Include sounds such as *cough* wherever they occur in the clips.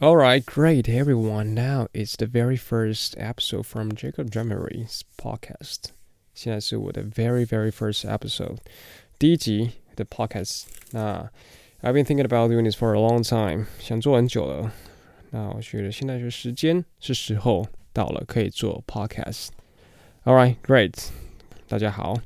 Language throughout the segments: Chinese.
All right, great, everyone. Now it's the very first episode from Jacob Drumemory's podcast. 现在是我的 very very first episode，第一集的 podcast。那 I've been thinking about doing this for a long time，想做很久了。那我觉得现在是时间，是时候到了，可以做 podcast。All right, great，大家好。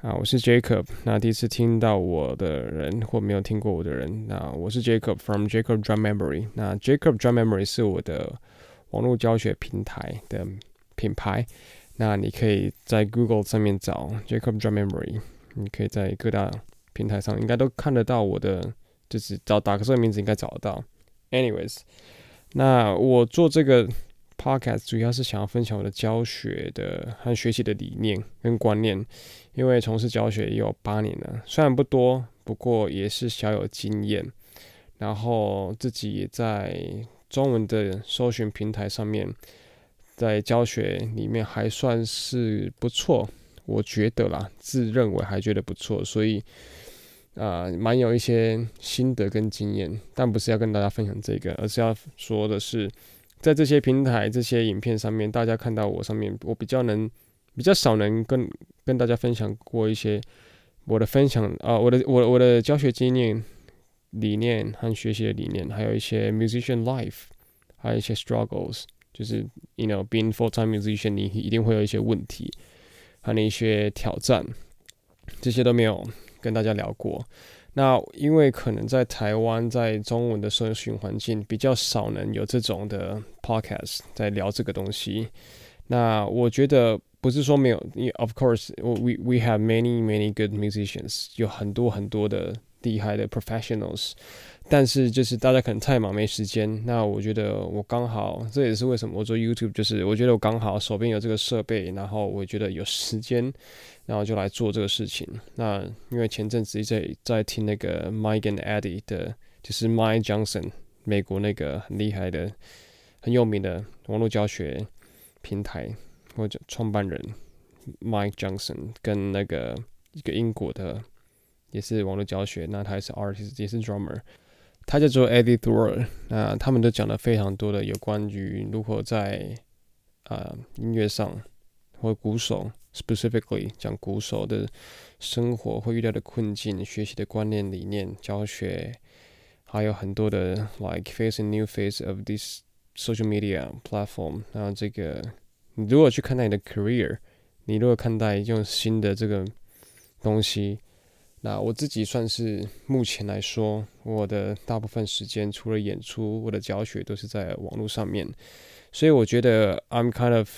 啊，我是 Jacob。那第一次听到我的人，或没有听过我的人，那我是 Jacob from Jacob Drum Memory。那 Jacob Drum Memory 是我的网络教学平台的品牌。那你可以在 Google 上面找 Jacob Drumemory，你可以在各大平台上应该都看得到我的，就是找打个这个名字应该找得到。Anyways，那我做这个 Podcast 主要是想要分享我的教学的和学习的理念跟观念。因为从事教学也有八年了，虽然不多，不过也是小有经验。然后自己也在中文的搜寻平台上面，在教学里面还算是不错，我觉得啦，自认为还觉得不错，所以啊，蛮、有一些心得跟经验。但不是要跟大家分享这个，而是要说的是，在这些平台、这些影片上面，大家看到我上面，我比较能。比较少能跟跟大家分享过一些我的分享啊，我的我我的教学经验、理念和学习的理念，还有一些 musician life，还有一些 struggles，就是 you know being full time musician，你一定会有一些问题，和那一些挑战，这些都没有跟大家聊过。那因为可能在台湾，在中文的社群环境比较少能有这种的 podcast 在聊这个东西。那我觉得。不是说没有，Of course, we we have many many good musicians，有很多很多的厉害的 professionals，但是就是大家可能太忙没时间。那我觉得我刚好，这也是为什么我做 YouTube，就是我觉得我刚好手边有这个设备，然后我觉得有时间，然后就来做这个事情。那因为前阵子在在听那个 Mike and Eddie 的，就是 Mike Johnson，美国那个很厉害的、很有名的网络教学平台。或者创办人 Mike Johnson 跟那个一个英国的也是网络教学，那他也是 artist 也是 drummer，他叫做 Eddie Thor 那他们都讲了非常多的有关于如何在啊、音乐上或鼓手 specifically 讲鼓手的生活会遇到的困境、学习的观念、理念、教学，还有很多的 like face a new face of this social media platform，然后这个。你如果去看待你的 career，你如果看待用新的这个东西，那我自己算是目前来说，我的大部分时间除了演出，我的教学都是在网络上面，所以我觉得 I'm kind of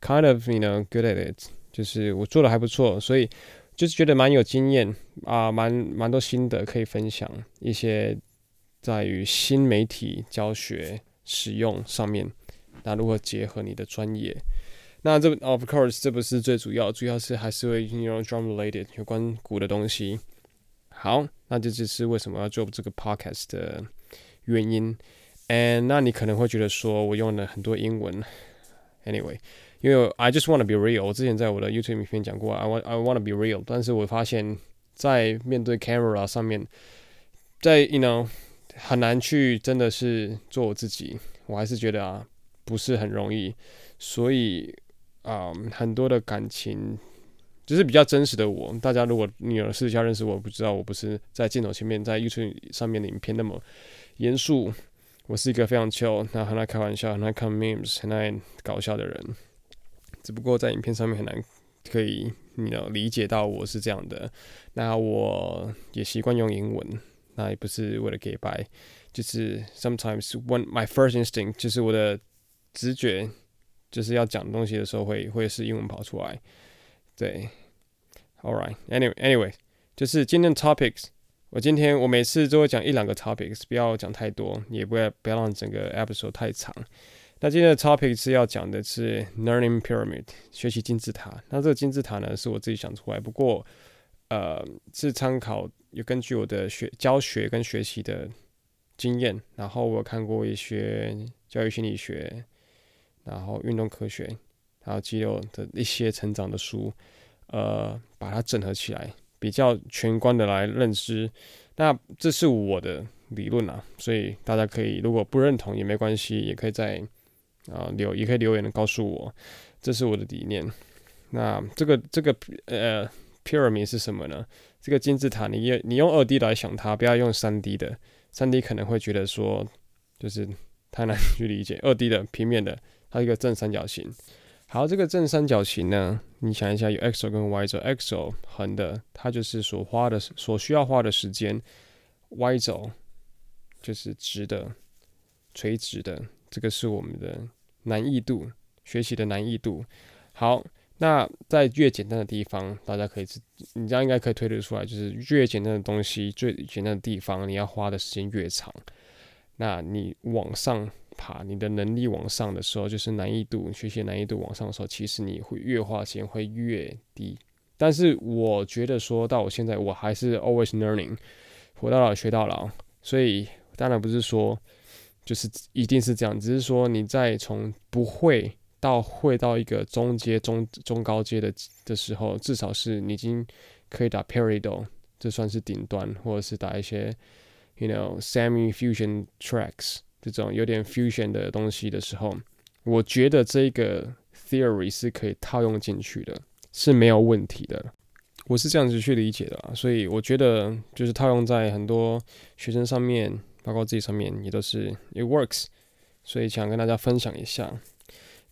kind of you know good at it，就是我做的还不错，所以就是觉得蛮有经验啊，蛮蛮多心得可以分享一些在于新媒体教学使用上面。那如何结合你的专业？那这，of course，这不是最主要，主要是还是会用 drum related 有关鼓的东西。好，那这就是为什么要做这个 podcast 的原因。And 那你可能会觉得说，我用了很多英文。Anyway，因为 I just want to be real。我之前在我的 YouTube 里面讲过，I want I want to be real。但是我发现，在面对 camera 上面，在 you know 很难去真的是做我自己。我还是觉得啊，不是很容易。所以。啊、嗯，很多的感情就是比较真实的我。大家如果你有私下认识我，不知道我不是在镜头前面，在 YouTube 上面的影片那么严肃。我是一个非常 chill，那很爱开玩笑，很爱看 memes，很爱搞笑的人。只不过在影片上面很难可以你能理解到我是这样的。那我也习惯用英文，那也不是为了给白，就是 sometimes when my first instinct 就是我的。直觉就是要讲东西的时候会会是英文跑出来，对，All right，Anyway，Anyway，就是今天的 topics，我今天我每次都会讲一两个 topics，不要讲太多，也不要不要让整个 episode 太长。那今天的 topic 是要讲的是 Learning Pyramid，学习金字塔。那这个金字塔呢是我自己想出来，不过呃是参考有根据我的学教学跟学习的经验，然后我看过一些教育心理学。然后运动科学，还有肌肉的一些成长的书，呃，把它整合起来，比较全观的来认知。那这是我的理论啊，所以大家可以如果不认同也没关系，也可以在啊、留也可以留言告诉我，这是我的理念。那这个这个呃 pyramid 是什么呢？这个金字塔你用你用二 D 来想它，不要用三 D 的，三 D 可能会觉得说就是太难去理解。二 D 的平面的，它是一个正三角形。好，这个正三角形呢，你想一下，有 x 轴跟 y 轴，x 轴横的，它就是所花的所需要花的时间；y 轴就是直的、垂直的，这个是我们的难易度，学习的难易度。好。那在越简单的地方，大家可以，你这样应该可以推得出来，就是越简单的东西，最简单的地方，你要花的时间越长。那你往上爬，你的能力往上的时候，就是难易度，学习难易度往上的时候，其实你会越花钱会越低。但是我觉得说到我现在，我还是 always learning，活到老学到老。所以当然不是说就是一定是这样，只是说你在从不会。到会到一个中阶、中中高阶的的时候，至少是你已经可以打 Peridot，这算是顶端，或者是打一些，you know semi fusion tracks 这种有点 fusion 的东西的时候，我觉得这个 theory 是可以套用进去的，是没有问题的。我是这样子去理解的啊，所以我觉得就是套用在很多学生上面，包括自己上面，也都是 it works，所以想跟大家分享一下。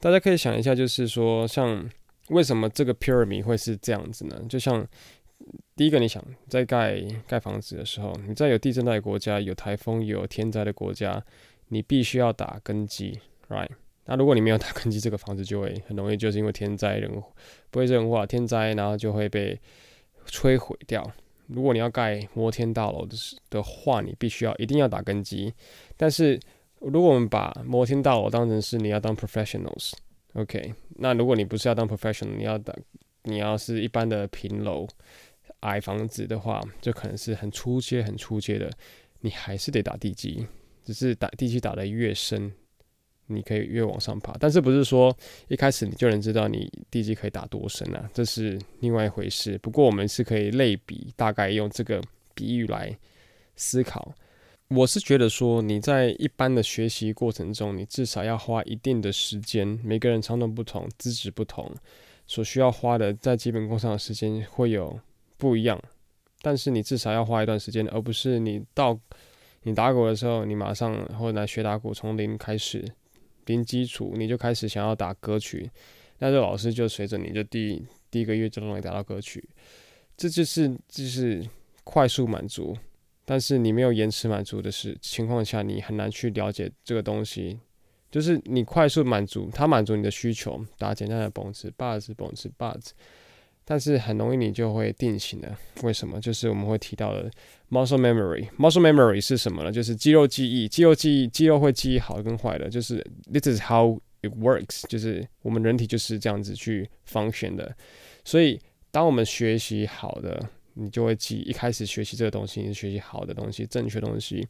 大家可以想一下，就是说，像为什么这个 pyramid 会是这样子呢？就像第一个，你想在盖盖房子的时候，你在有地震带国家、有台风、有天灾的国家，你必须要打根基，right？那如果你没有打根基，这个房子就会很容易就是因为天灾人不会人祸，天灾然后就会被摧毁掉。如果你要盖摩天大楼的的话，你必须要一定要打根基，但是。如果我们把摩天大楼当成是你要当 professionals，OK，那如果你不是要当 professional，你要打你要是一般的平楼矮房子的话，就可能是很粗阶、很粗阶的，你还是得打地基，只是打地基打得越深，你可以越往上爬。但是不是说一开始你就能知道你地基可以打多深啊？这是另外一回事。不过我们是可以类比，大概用这个比喻来思考。我是觉得说，你在一般的学习过程中，你至少要花一定的时间。每个人长短不同，资质不同，所需要花的在基本功上的时间会有不一样。但是你至少要花一段时间，而不是你到你打鼓的时候，你马上或者来学打鼓，从零开始，零基础你就开始想要打歌曲，那这老师就随着你就第第一个月就让你打到歌曲，这就是就是快速满足。但是你没有延迟满足的是情况下，你很难去了解这个东西。就是你快速满足，它满足你的需求，打简单的蹦次、把子、蹦次、把子，但是很容易你就会定型了。为什么？就是我们会提到的 muscle memory。muscle memory 是什么呢？就是肌肉记忆。肌肉记忆，肌肉会记忆好跟坏的。就是 this is how it works。就是我们人体就是这样子去 function 的。所以当我们学习好的。你就会记，一开始学习这个东西，你是学习好的东西、正确东西，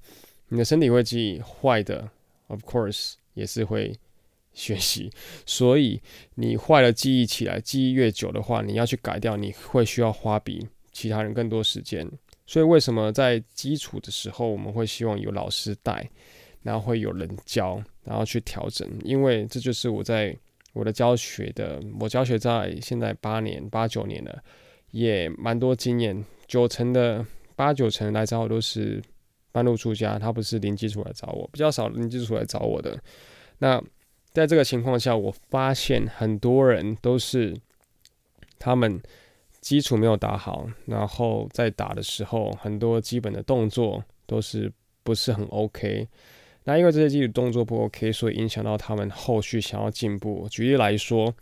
你的身体会记坏的，of course 也是会学习。所以你坏了记忆起来，记忆越久的话，你要去改掉，你会需要花比其他人更多时间。所以为什么在基础的时候，我们会希望有老师带，然后会有人教，然后去调整？因为这就是我在我的教学的，我教学在现在八年、八九年了。也蛮多经验，九成的八九成来找我都是半路出家，他不是零基础来找我，比较少零基础来找我的。那在这个情况下，我发现很多人都是他们基础没有打好，然后在打的时候，很多基本的动作都是不是很 OK。那因为这些基础动作不 OK，所以影响到他们后续想要进步。举例来说。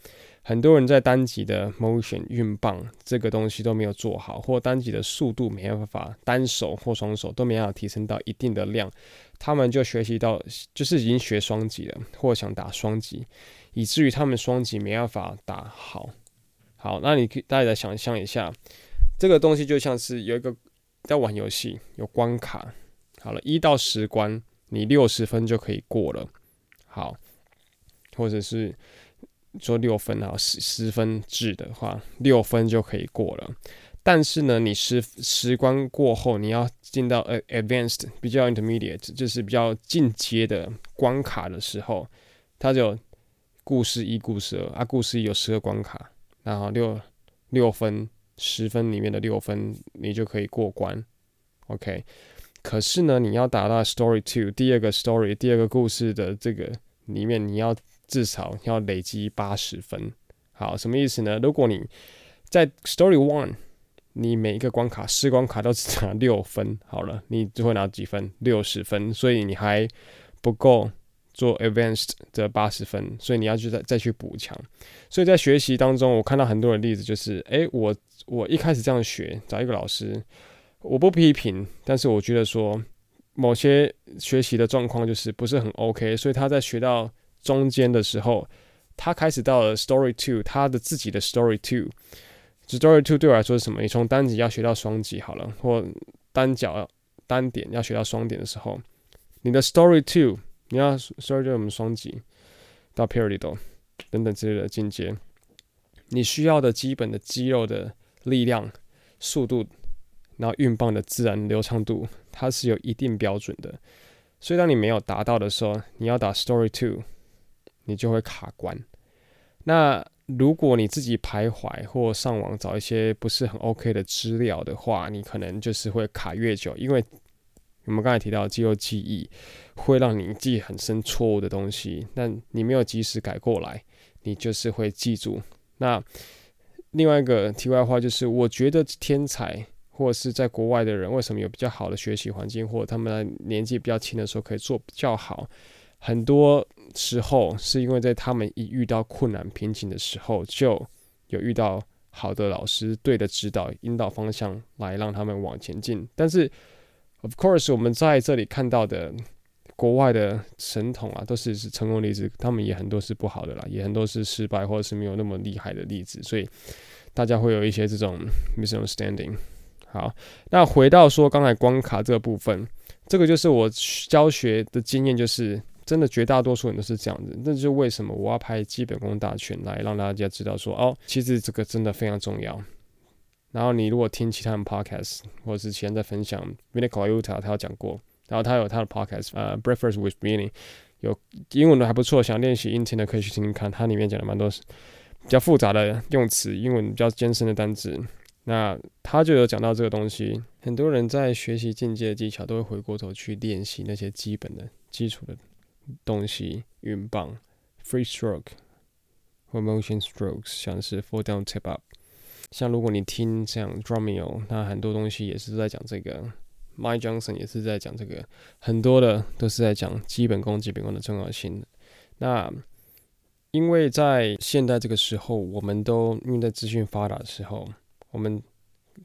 很多人在单级的 motion 运棒这个东西都没有做好，或单级的速度没办法，单手或双手都没办法提升到一定的量，他们就学习到就是已经学双级了，或想打双级，以至于他们双级没办法打好。好，那你可以大家想象一下，这个东西就像是有一个在玩游戏，有关卡，好了，一到十关，你六十分就可以过了。好，或者是。说六分啊，十十分制的话，六分就可以过了。但是呢，你时时关过后，你要进到呃 advanced 比较 intermediate，就是比较进阶的关卡的时候，它就故事一、故事二啊，故事一有十个关卡，然后六六分、十分里面的六分，你就可以过关。OK，可是呢，你要达到 story two 第二个 story 第二个故事的这个里面，你要至少要累积八十分。好，什么意思呢？如果你在 story one 你每一个关卡，十关卡都只拿六分，好了，你就会拿几分？六十分，所以你还不够做 advanced 的八十分，所以你要去再再去补强。所以在学习当中，我看到很多的例子，就是，诶，我我一开始这样学，找一个老师，我不批评，但是我觉得说某些学习的状况就是不是很 OK，所以他在学到中间的时候，他开始到了 story two，他的自己的 story two。Story two 对我来说是什么？你从单级要学到双级好了，或单脚单点要学到双点的时候，你的 Story two 你要 Story to 我们双击到 Paradiddle 等等之类的进阶，你需要的基本的肌肉的力量、速度，然后运棒的自然流畅度，它是有一定标准的。所以当你没有达到的时候，你要打 Story two，你就会卡关。那如果你自己徘徊或上网找一些不是很 OK 的资料的话，你可能就是会卡越久，因为我们刚才提到肌肉记忆会让你记很深错误的东西，但你没有及时改过来，你就是会记住。那另外一个题外话就是，我觉得天才或者是在国外的人，为什么有比较好的学习环境，或者他们年纪比较轻的时候可以做比较好？很多时候是因为在他们一遇到困难瓶颈的时候，就有遇到好的老师，对的指导、引导方向，来让他们往前进。但是，of course，我们在这里看到的国外的神童啊，都是成功例子，他们也很多是不好的啦，也很多是失败或者是没有那么厉害的例子，所以大家会有一些这种 misunderstanding。好，那回到说刚才关卡这个部分，这个就是我教学的经验，就是。真的绝大多数人都是这样子，那就是为什么我要拍基本功大全来让大家知道说哦，其实这个真的非常重要。然后你如果听其他人 podcast 或者是前在分享 Vinny Colaiuta 他有讲过，然后他有他的 podcast，呃、，Breakfast with Vinny 有英文的还不错，想练习英听的可以去听听看，它里面讲的蛮多比较复杂的用词，英文比较艰深的单词。那他就有讲到这个东西，很多人在学习进阶的技巧，都会回过头去练习那些基本的基础的。东西运棒，free stroke 或 motion strokes，像是 fall down tip up。像如果你听像 Drumming，那很多东西也是在讲这个。Mike Johnson 也是在讲这个，很多的都是在讲基本功、基本功的重要性。那因为在现代这个时候，我们都因为在资讯发达的时候，我们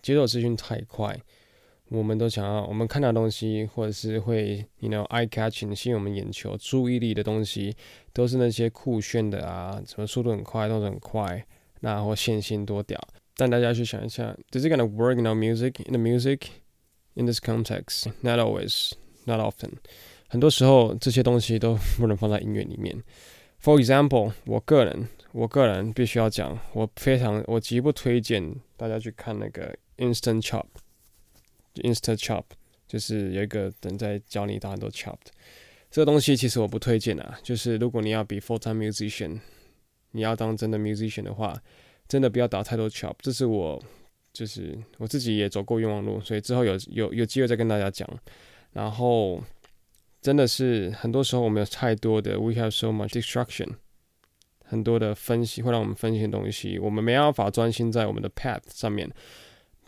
接受资讯太快。我们都想要，我们看到东西，或者是会，you know, eye catching 吸引我们眼球、注意力的东西，都是那些酷炫的啊，什么速度很快，动作很快，那或线性多屌。但大家去想一下，Does it gonna work in our music? In the music? In this context? Not always, not often. 很多时候这些东西都不能放在音乐里面。For example，我个人，我个人必须要讲，我非常，我极不推荐大家去看那个 Instant Chop。Insta Chop 就是有一个人在教你打很多 chop 这个东西其实我不推荐啊。就是如果你要比 full time musician，你要当真的 musician 的话，真的不要打太多 chop。这是我就是我自己也走过冤枉路，所以之后有有有机会再跟大家讲。然后真的是很多时候我们有太多的 we have so much distraction，很多的分析会让我们分析的东西，我们没办法专心在我们的 path 上面。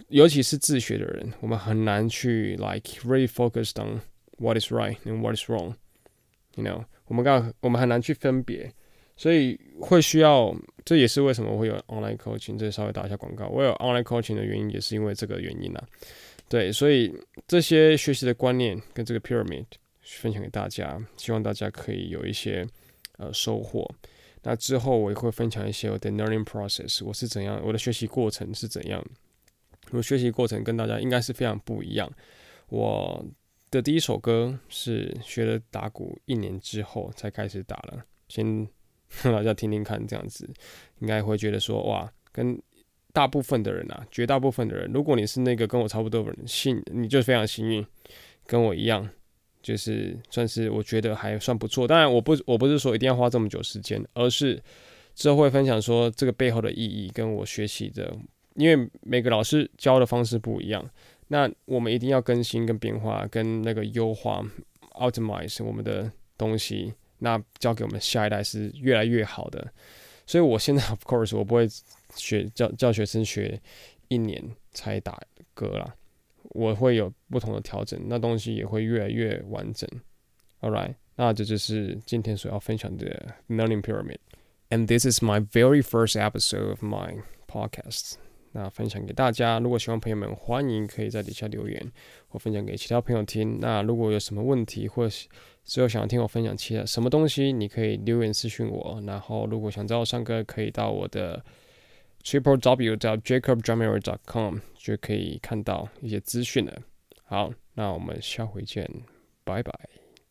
尤其是自学的人，我们很难去 like really focused on what is right and what is wrong。You know，我们刚我们很难去分别，所以会需要，这也是为什么我会有 online coaching。这稍微打一下广告，我有 online coaching 的原因也是因为这个原因呐。对，所以这些学习的观念跟这个 pyramid 分享给大家，希望大家可以有一些呃收获。那之后我也会分享一些我的 learning process，我是怎样，我的学习过程是怎样。我学习过程跟大家应该是非常不一样。我的第一首歌是学了打鼓一年之后才开始打了，先 *laughs* 让大家听听看，这样子应该会觉得说哇，跟大部分的人啊，绝大部分的人，如果你是那个跟我差不多的人，幸你就非常幸运，跟我一样，就是算是我觉得还算不错。当然，我不我不是说一定要花这么久时间，而是之后会分享说这个背后的意义跟我学习的，因为每个老师教的方式不一样，那我们一定要更新跟变化跟那个优化 optimize 我们的东西，那教给我们下一代是越来越好的。所以我现在 *laughs* of course 我不会学教教学生学一年才打歌啦，我会有不同的调整，那东西也会越来越完整。Alright，那这就是今天所要分享的 Learning Pyramid，and this is my very first episode of my podcast。那分享给大家，如果喜欢朋友们，欢迎可以在底下留言或分享给其他朋友听。那如果有什么问题，或是只有想要听我分享其他什么东西，你可以留言私讯我。然后如果想找我上课，可以到我的 triple w 叫 jacobdrumery.com 就可以看到一些资讯了。好，那我们下回见，拜拜。